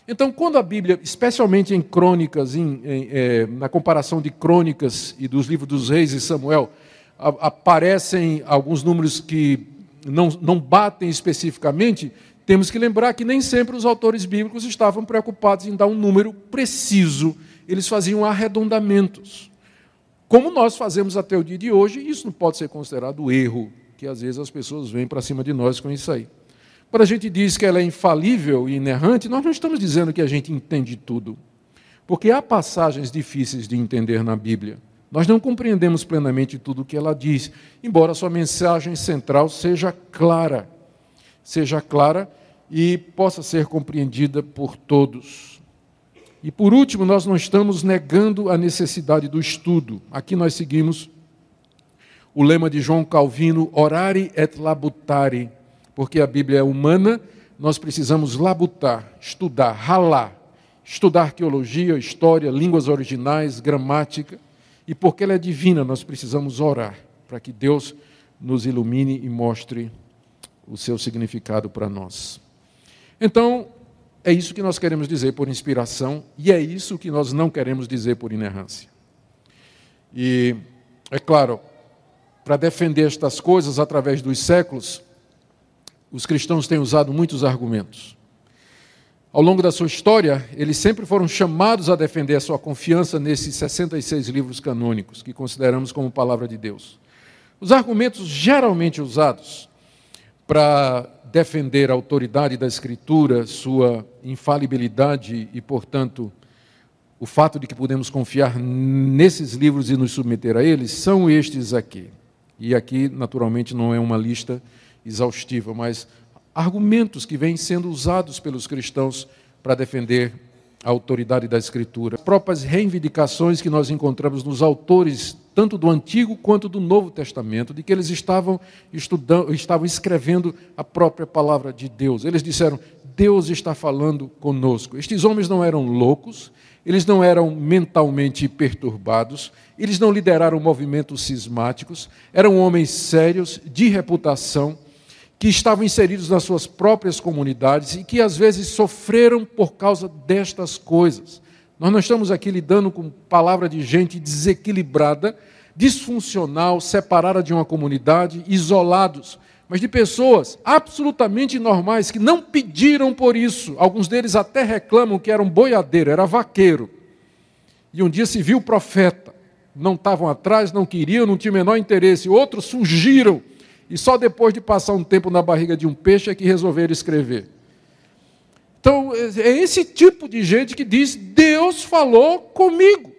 Então, quando a Bíblia, especialmente em crônicas, em, em, é, na comparação de crônicas e dos livros dos reis e Samuel, a, aparecem alguns números que não, não batem especificamente, temos que lembrar que nem sempre os autores bíblicos estavam preocupados em dar um número preciso, eles faziam arredondamentos. Como nós fazemos até o dia de hoje, isso não pode ser considerado erro, que às vezes as pessoas vêm para cima de nós com isso aí. Quando a gente diz que ela é infalível e inerrante, nós não estamos dizendo que a gente entende tudo. Porque há passagens difíceis de entender na Bíblia. Nós não compreendemos plenamente tudo o que ela diz, embora sua mensagem central seja clara. Seja clara e possa ser compreendida por todos. E por último, nós não estamos negando a necessidade do estudo. Aqui nós seguimos o lema de João Calvino, orare et labutare, porque a Bíblia é humana, nós precisamos labutar, estudar, ralar, estudar arqueologia, história, línguas originais, gramática, e porque ela é divina, nós precisamos orar para que Deus nos ilumine e mostre o seu significado para nós. Então, é isso que nós queremos dizer por inspiração e é isso que nós não queremos dizer por inerrância. E, é claro, para defender estas coisas através dos séculos, os cristãos têm usado muitos argumentos. Ao longo da sua história, eles sempre foram chamados a defender a sua confiança nesses 66 livros canônicos que consideramos como palavra de Deus. Os argumentos geralmente usados para defender a autoridade da Escritura, sua infalibilidade e, portanto, o fato de que podemos confiar nesses livros e nos submeter a eles, são estes aqui. E aqui, naturalmente, não é uma lista exaustiva, mas argumentos que vêm sendo usados pelos cristãos para defender a autoridade da Escritura. As próprias reivindicações que nós encontramos nos autores, tanto do Antigo quanto do Novo Testamento, de que eles estavam estudando, estavam escrevendo a própria palavra de Deus. Eles disseram: Deus está falando conosco. Estes homens não eram loucos, eles não eram mentalmente perturbados, eles não lideraram movimentos cismáticos, eram homens sérios, de reputação que estavam inseridos nas suas próprias comunidades e que às vezes sofreram por causa destas coisas. Nós não estamos aqui lidando com palavra de gente desequilibrada, disfuncional, separada de uma comunidade, isolados, mas de pessoas absolutamente normais que não pediram por isso. Alguns deles até reclamam que eram boiadeiro, era vaqueiro. E um dia se viu profeta. Não estavam atrás, não queriam, não tinham o menor interesse. Outros fugiram e só depois de passar um tempo na barriga de um peixe é que resolveram escrever. Então, é esse tipo de gente que diz: Deus falou comigo.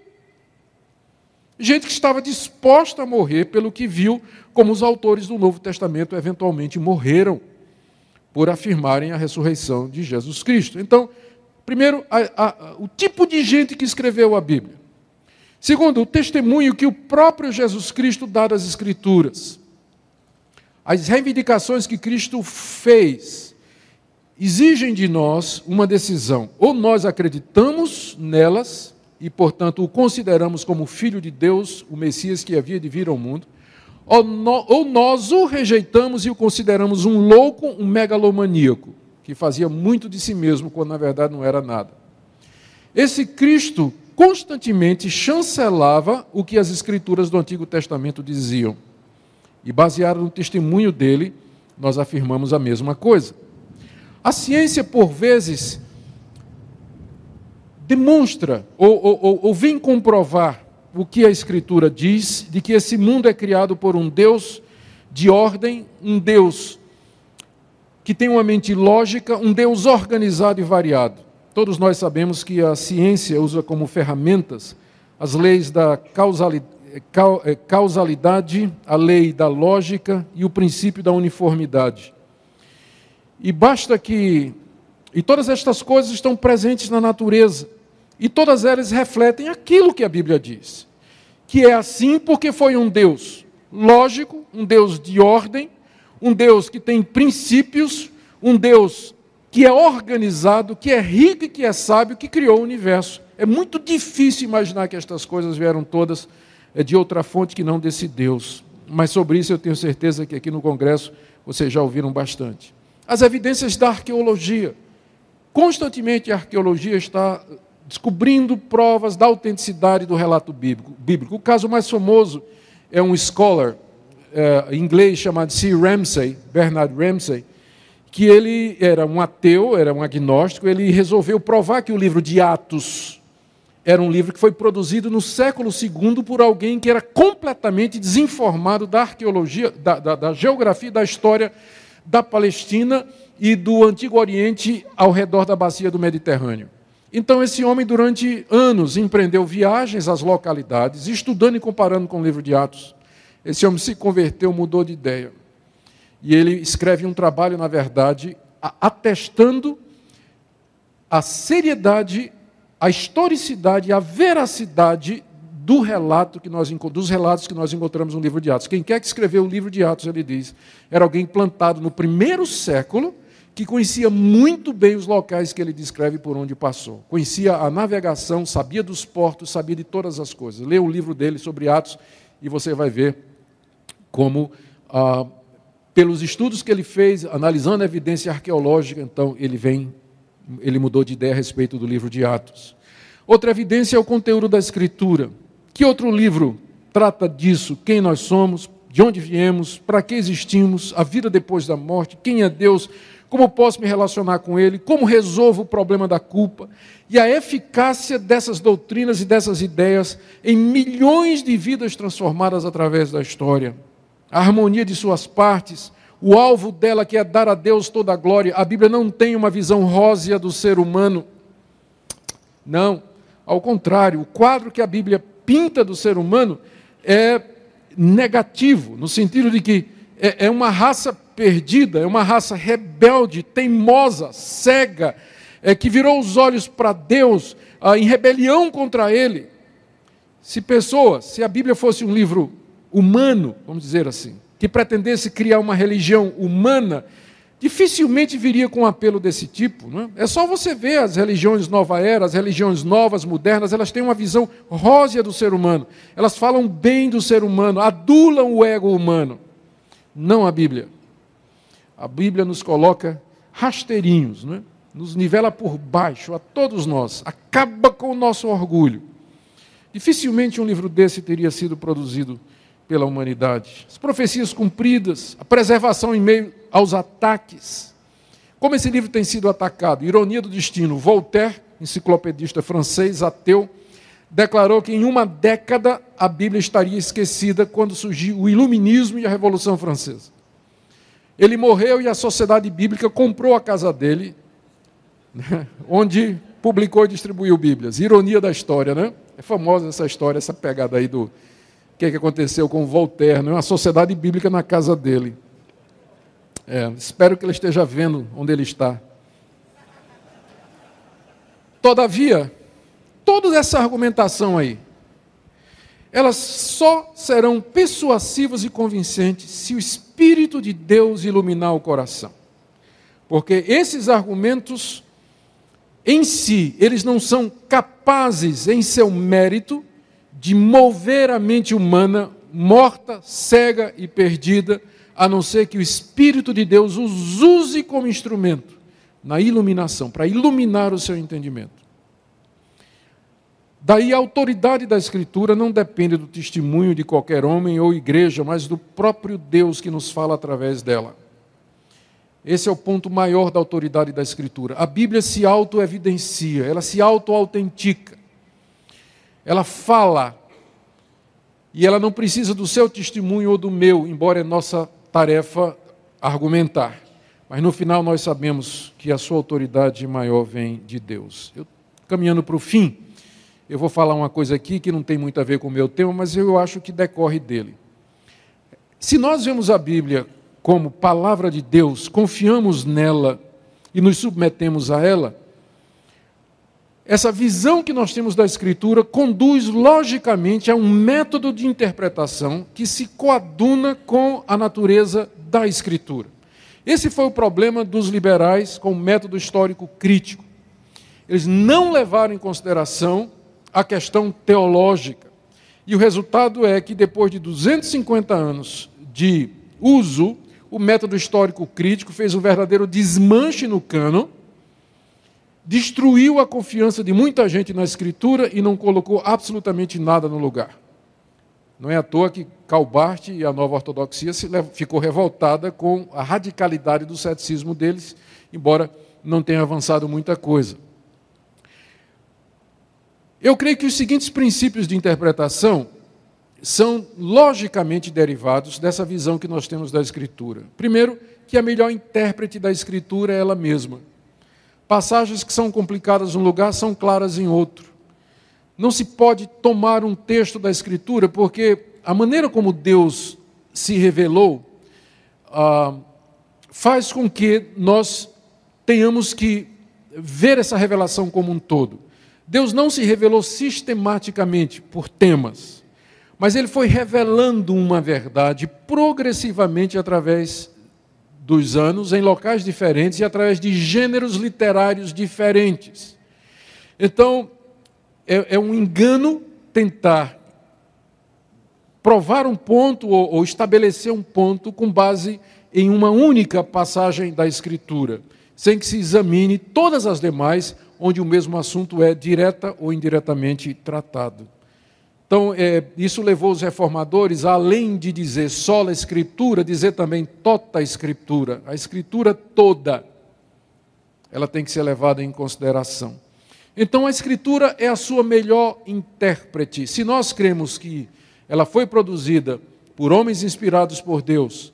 Gente que estava disposta a morrer pelo que viu, como os autores do Novo Testamento eventualmente morreram. por afirmarem a ressurreição de Jesus Cristo. Então, primeiro, a, a, o tipo de gente que escreveu a Bíblia. Segundo, o testemunho que o próprio Jesus Cristo dá das Escrituras. As reivindicações que Cristo fez exigem de nós uma decisão. Ou nós acreditamos nelas e, portanto, o consideramos como filho de Deus, o Messias que havia de vir ao mundo, ou, no, ou nós o rejeitamos e o consideramos um louco, um megalomaníaco, que fazia muito de si mesmo quando na verdade não era nada. Esse Cristo constantemente chancelava o que as escrituras do Antigo Testamento diziam. E baseado no testemunho dele, nós afirmamos a mesma coisa. A ciência, por vezes, demonstra ou, ou, ou, vem comprovar o que a Escritura diz, de que esse mundo é criado por um Deus de ordem, um Deus que tem uma mente lógica, um Deus organizado e variado. Todos nós sabemos que a ciência usa como ferramentas as leis da eh, causalidade, a lei da lógica e o princípio da uniformidade. E basta que. E todas estas coisas estão presentes na natureza. E todas elas refletem aquilo que a Bíblia diz. Que é assim porque foi um Deus lógico, um Deus de ordem, um Deus que tem princípios, um Deus que é organizado, que é rico e que é sábio, que criou o universo. É muito difícil imaginar que estas coisas vieram todas eh, de outra fonte que não desse Deus. Mas sobre isso eu tenho certeza que aqui no Congresso vocês já ouviram bastante. As evidências da arqueologia. Constantemente a arqueologia está descobrindo provas da autenticidade do relato bíblico. O caso mais famoso é um scholar é, inglês chamado C. Ramsay, Bernard Ramsay, que ele era um ateu, era um agnóstico, ele resolveu provar que o livro de Atos era um livro que foi produzido no século II por alguém que era completamente desinformado da arqueologia, da, da, da geografia, da história da Palestina e do Antigo Oriente ao redor da bacia do Mediterrâneo. Então, esse homem, durante anos, empreendeu viagens às localidades, estudando e comparando com o livro de Atos. Esse homem se converteu, mudou de ideia. E ele escreve um trabalho, na verdade, atestando a seriedade, a historicidade, a veracidade do relato que nós, dos relatos que nós encontramos no livro de Atos. Quem quer que escreveu o livro de Atos, ele diz, era alguém plantado no primeiro século, que conhecia muito bem os locais que ele descreve por onde passou. Conhecia a navegação, sabia dos portos, sabia de todas as coisas. Lê o livro dele sobre Atos e você vai ver como, ah, pelos estudos que ele fez, analisando a evidência arqueológica, então ele vem, ele mudou de ideia a respeito do livro de Atos. Outra evidência é o conteúdo da Escritura. Que outro livro trata disso? Quem nós somos? De onde viemos? Para que existimos? A vida depois da morte? Quem é Deus? como posso me relacionar com ele, como resolvo o problema da culpa, e a eficácia dessas doutrinas e dessas ideias em milhões de vidas transformadas através da história. A harmonia de suas partes, o alvo dela que é dar a Deus toda a glória. A Bíblia não tem uma visão rósea do ser humano. Não, ao contrário, o quadro que a Bíblia pinta do ser humano é negativo, no sentido de que é, é uma raça perdida, é uma raça rebelde, teimosa, cega, é, que virou os olhos para Deus ah, em rebelião contra Ele. Se pessoas, se a Bíblia fosse um livro humano, vamos dizer assim, que pretendesse criar uma religião humana, dificilmente viria com um apelo desse tipo. Não é? é só você ver as religiões nova era, as religiões novas, modernas, elas têm uma visão rósea do ser humano. Elas falam bem do ser humano, adulam o ego humano. Não a Bíblia. A Bíblia nos coloca rasteirinhos, é? nos nivela por baixo, a todos nós, acaba com o nosso orgulho. Dificilmente um livro desse teria sido produzido pela humanidade. As profecias cumpridas, a preservação em meio aos ataques. Como esse livro tem sido atacado? Ironia do destino. Voltaire, enciclopedista francês, ateu, declarou que em uma década a Bíblia estaria esquecida quando surgiu o Iluminismo e a Revolução Francesa. Ele morreu e a Sociedade Bíblica comprou a casa dele, né, onde publicou e distribuiu Bíblias. Ironia da história, né? É famosa essa história, essa pegada aí do que, é que aconteceu com Voltaire, né? uma sociedade bíblica na casa dele. É, espero que ele esteja vendo onde ele está. Todavia, toda essa argumentação aí, elas só serão persuasivas e convincentes se o Espírito de Deus iluminar o coração. Porque esses argumentos em si, eles não são capazes, em seu mérito, de mover a mente humana morta, cega e perdida, a não ser que o Espírito de Deus os use como instrumento na iluminação, para iluminar o seu entendimento. Daí a autoridade da Escritura não depende do testemunho de qualquer homem ou igreja, mas do próprio Deus que nos fala através dela. Esse é o ponto maior da autoridade da Escritura. A Bíblia se auto-evidencia, ela se auto-autentica. Ela fala, e ela não precisa do seu testemunho ou do meu, embora é nossa tarefa argumentar. Mas no final nós sabemos que a sua autoridade maior vem de Deus. Eu, caminhando para o fim, eu vou falar uma coisa aqui que não tem muito a ver com o meu tema, mas eu acho que decorre dele. Se nós vemos a Bíblia como palavra de Deus, confiamos nela e nos submetemos a ela, essa visão que nós temos da Escritura conduz logicamente a um método de interpretação que se coaduna com a natureza da Escritura. Esse foi o problema dos liberais com o método histórico crítico. Eles não levaram em consideração a questão teológica. E o resultado é que, depois de 250 anos de uso, o método histórico crítico fez um verdadeiro desmanche no cano, destruiu a confiança de muita gente na Escritura e não colocou absolutamente nada no lugar. Não é à toa que Calbart e a nova ortodoxia ficou revoltada com a radicalidade do ceticismo deles, embora não tenha avançado muita coisa. Eu creio que os seguintes princípios de interpretação são logicamente derivados dessa visão que nós temos da Escritura. Primeiro, que a melhor intérprete da Escritura é ela mesma. Passagens que são complicadas num lugar são claras em outro. Não se pode tomar um texto da Escritura, porque a maneira como Deus se revelou ah, faz com que nós tenhamos que ver essa revelação como um todo. Deus não se revelou sistematicamente por temas mas ele foi revelando uma verdade progressivamente através dos anos, em locais diferentes e através de gêneros literários diferentes. Então, é, é um engano tentar provar um ponto ou, ou estabelecer um ponto com base em uma única passagem da Escritura, sem que se examine todas as demais, onde o mesmo assunto é direta ou indiretamente tratado. Então, é, isso levou os reformadores, além de dizer só a Escritura, dizer também tota a Escritura, a Escritura toda, ela tem que ser levada em consideração. Então, a Escritura é a sua melhor intérprete. Se nós cremos que ela foi produzida por homens inspirados por Deus,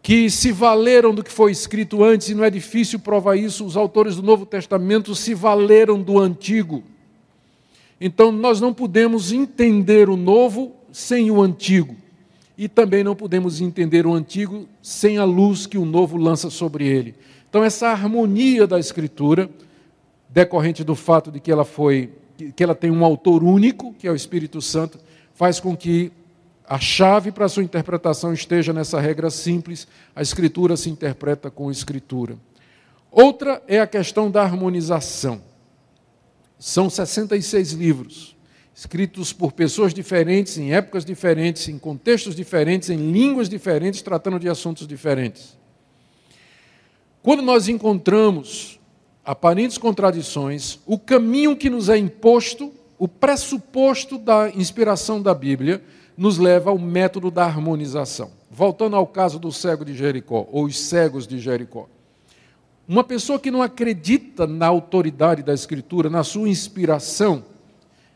que se valeram do que foi escrito antes, e não é difícil provar isso, os autores do Novo Testamento se valeram do Antigo. Então, nós não podemos entender o novo sem o antigo. E também não podemos entender o antigo sem a luz que o novo lança sobre ele. Então, essa harmonia da Escritura, decorrente do fato de que ela foi, que ela tem um autor único, que é o Espírito Santo, faz com que a chave para a sua interpretação esteja nessa regra simples: a Escritura se interpreta com a Escritura. Outra é a questão da harmonização. São 66 livros, escritos por pessoas diferentes, em épocas diferentes, em contextos diferentes, em línguas diferentes, tratando de assuntos diferentes. Quando nós encontramos aparentes contradições, o caminho que nos é imposto, o pressuposto da inspiração da Bíblia, nos leva ao método da harmonização. Voltando ao caso do cego de Jericó, ou os cegos de Jericó. Uma pessoa que não acredita na autoridade da Escritura, na sua inspiração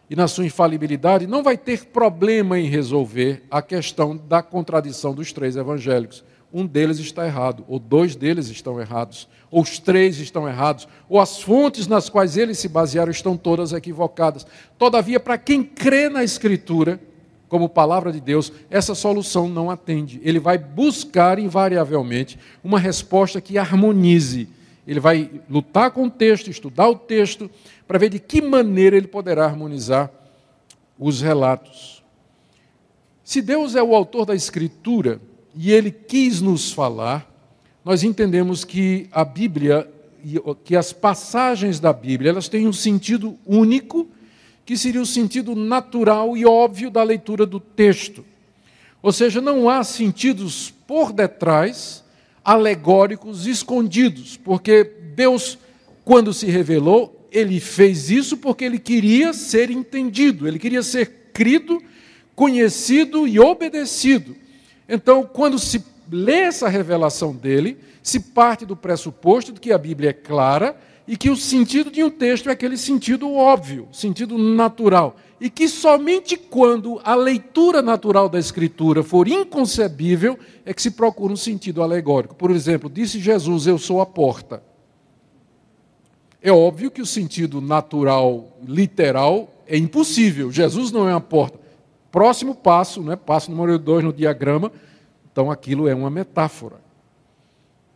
e na sua infalibilidade, não vai ter problema em resolver a questão da contradição dos três evangélicos. Um deles está errado, ou dois deles estão errados, ou os três estão errados, ou as fontes nas quais eles se basearam estão todas equivocadas. Todavia, para quem crê na Escritura, como palavra de Deus, essa solução não atende. Ele vai buscar invariavelmente uma resposta que harmonize. Ele vai lutar com o texto, estudar o texto, para ver de que maneira ele poderá harmonizar os relatos. Se Deus é o autor da Escritura e ele quis nos falar, nós entendemos que a Bíblia, que as passagens da Bíblia, elas têm um sentido único que seria o sentido natural e óbvio da leitura do texto. Ou seja, não há sentidos por detrás, alegóricos, escondidos, porque Deus, quando se revelou, ele fez isso porque ele queria ser entendido, ele queria ser crido, conhecido e obedecido. Então, quando se lê essa revelação dele, se parte do pressuposto de que a Bíblia é clara e que o sentido de um texto é aquele sentido óbvio, sentido natural, e que somente quando a leitura natural da Escritura for inconcebível é que se procura um sentido alegórico. Por exemplo, disse Jesus: Eu sou a porta. É óbvio que o sentido natural, literal, é impossível. Jesus não é uma porta. Próximo passo, né, passo número 2 no diagrama, então aquilo é uma metáfora.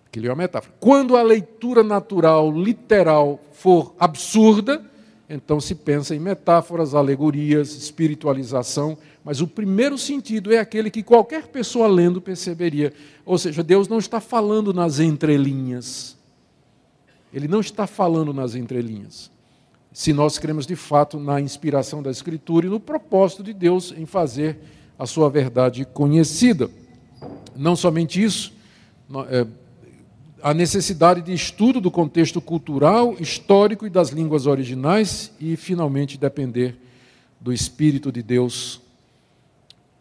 Aquilo é uma metáfora. Quando a leitura natural, literal, for absurda, então se pensa em metáforas, alegorias, espiritualização, mas o primeiro sentido é aquele que qualquer pessoa lendo perceberia. Ou seja, Deus não está falando nas entrelinhas. Ele não está falando nas entrelinhas. Se nós cremos de fato na inspiração da Escritura e no propósito de Deus em fazer a sua verdade conhecida. Não somente isso, é, a necessidade de estudo do contexto cultural, histórico e das línguas originais e, finalmente, depender do Espírito de Deus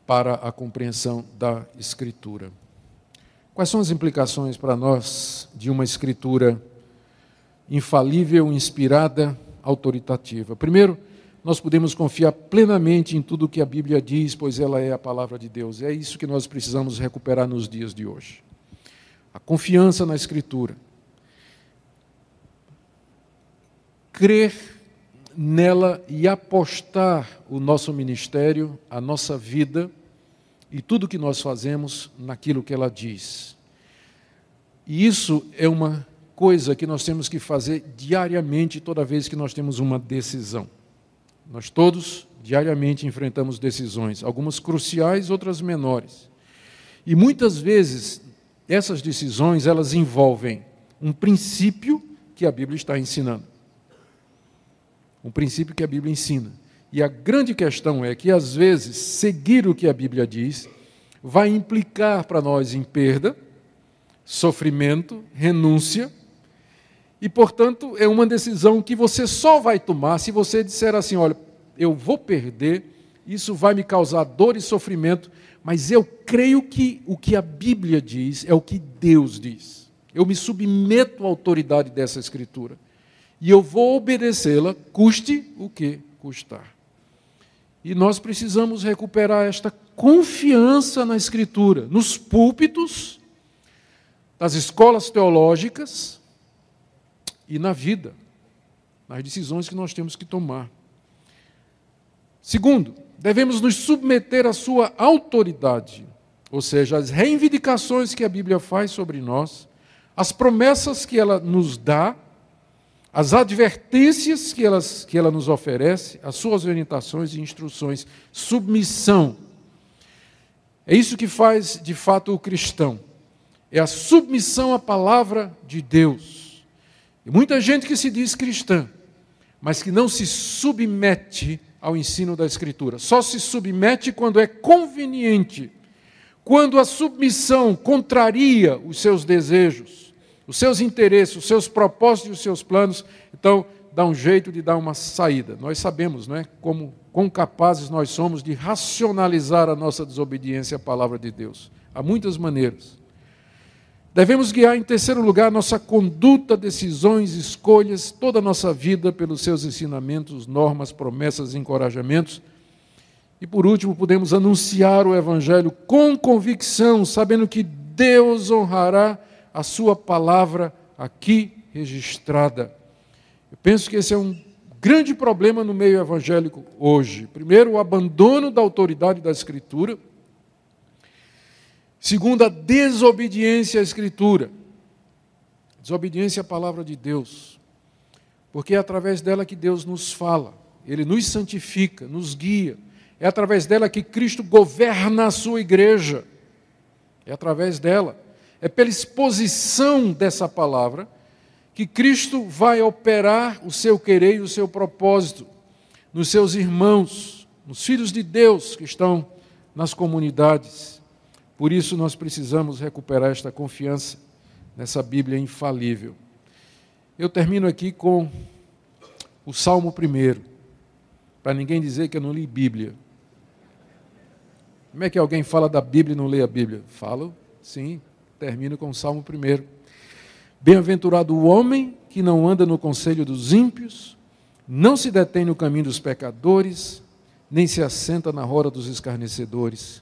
para a compreensão da Escritura. Quais são as implicações para nós de uma Escritura infalível, inspirada, autoritativa? Primeiro, nós podemos confiar plenamente em tudo o que a Bíblia diz, pois ela é a palavra de Deus. É isso que nós precisamos recuperar nos dias de hoje a confiança na Escritura. Crer nela e apostar o nosso ministério, a nossa vida e tudo que nós fazemos naquilo que ela diz. E isso é uma coisa que nós temos que fazer diariamente, toda vez que nós temos uma decisão. Nós todos, diariamente, enfrentamos decisões, algumas cruciais, outras menores. E muitas vezes essas decisões, elas envolvem um princípio que a Bíblia está ensinando. Um princípio que a Bíblia ensina. E a grande questão é que, às vezes, seguir o que a Bíblia diz vai implicar para nós em perda, sofrimento, renúncia, e, portanto, é uma decisão que você só vai tomar se você disser assim: olha, eu vou perder, isso vai me causar dor e sofrimento, mas eu creio que o que a Bíblia diz é o que Deus diz. Eu me submeto à autoridade dessa Escritura. E eu vou obedecê-la, custe o que custar. E nós precisamos recuperar esta confiança na Escritura, nos púlpitos, nas escolas teológicas e na vida, nas decisões que nós temos que tomar. Segundo, devemos nos submeter à sua autoridade, ou seja, as reivindicações que a Bíblia faz sobre nós, as promessas que ela nos dá, as advertências que, elas, que ela nos oferece, as suas orientações e instruções. Submissão. É isso que faz de fato o cristão. É a submissão à palavra de Deus. E muita gente que se diz cristã, mas que não se submete ao ensino da Escritura. Só se submete quando é conveniente, quando a submissão contraria os seus desejos, os seus interesses, os seus propósitos e os seus planos. Então, dá um jeito de dar uma saída. Nós sabemos, não é, como quão capazes nós somos de racionalizar a nossa desobediência à palavra de Deus. Há muitas maneiras. Devemos guiar, em terceiro lugar, nossa conduta, decisões, escolhas, toda a nossa vida pelos seus ensinamentos, normas, promessas e encorajamentos. E por último, podemos anunciar o Evangelho com convicção, sabendo que Deus honrará a Sua palavra aqui registrada. Eu penso que esse é um grande problema no meio evangélico hoje. Primeiro, o abandono da autoridade da Escritura. Segundo, a desobediência à Escritura. Desobediência à palavra de Deus. Porque é através dela que Deus nos fala, Ele nos santifica, nos guia. É através dela que Cristo governa a sua igreja. É através dela. É pela exposição dessa palavra que Cristo vai operar o seu querer e o seu propósito nos seus irmãos, nos filhos de Deus que estão nas comunidades. Por isso nós precisamos recuperar esta confiança nessa Bíblia infalível. Eu termino aqui com o Salmo primeiro, para ninguém dizer que eu não li Bíblia. Como é que alguém fala da Bíblia e não lê a Bíblia? Falo, sim, termino com o Salmo primeiro. Bem-aventurado o homem que não anda no conselho dos ímpios, não se detém no caminho dos pecadores, nem se assenta na roda dos escarnecedores.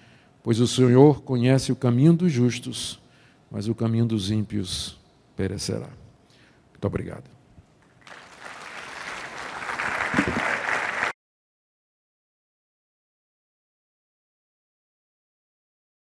Pois o Senhor conhece o caminho dos justos, mas o caminho dos ímpios perecerá. Muito obrigado.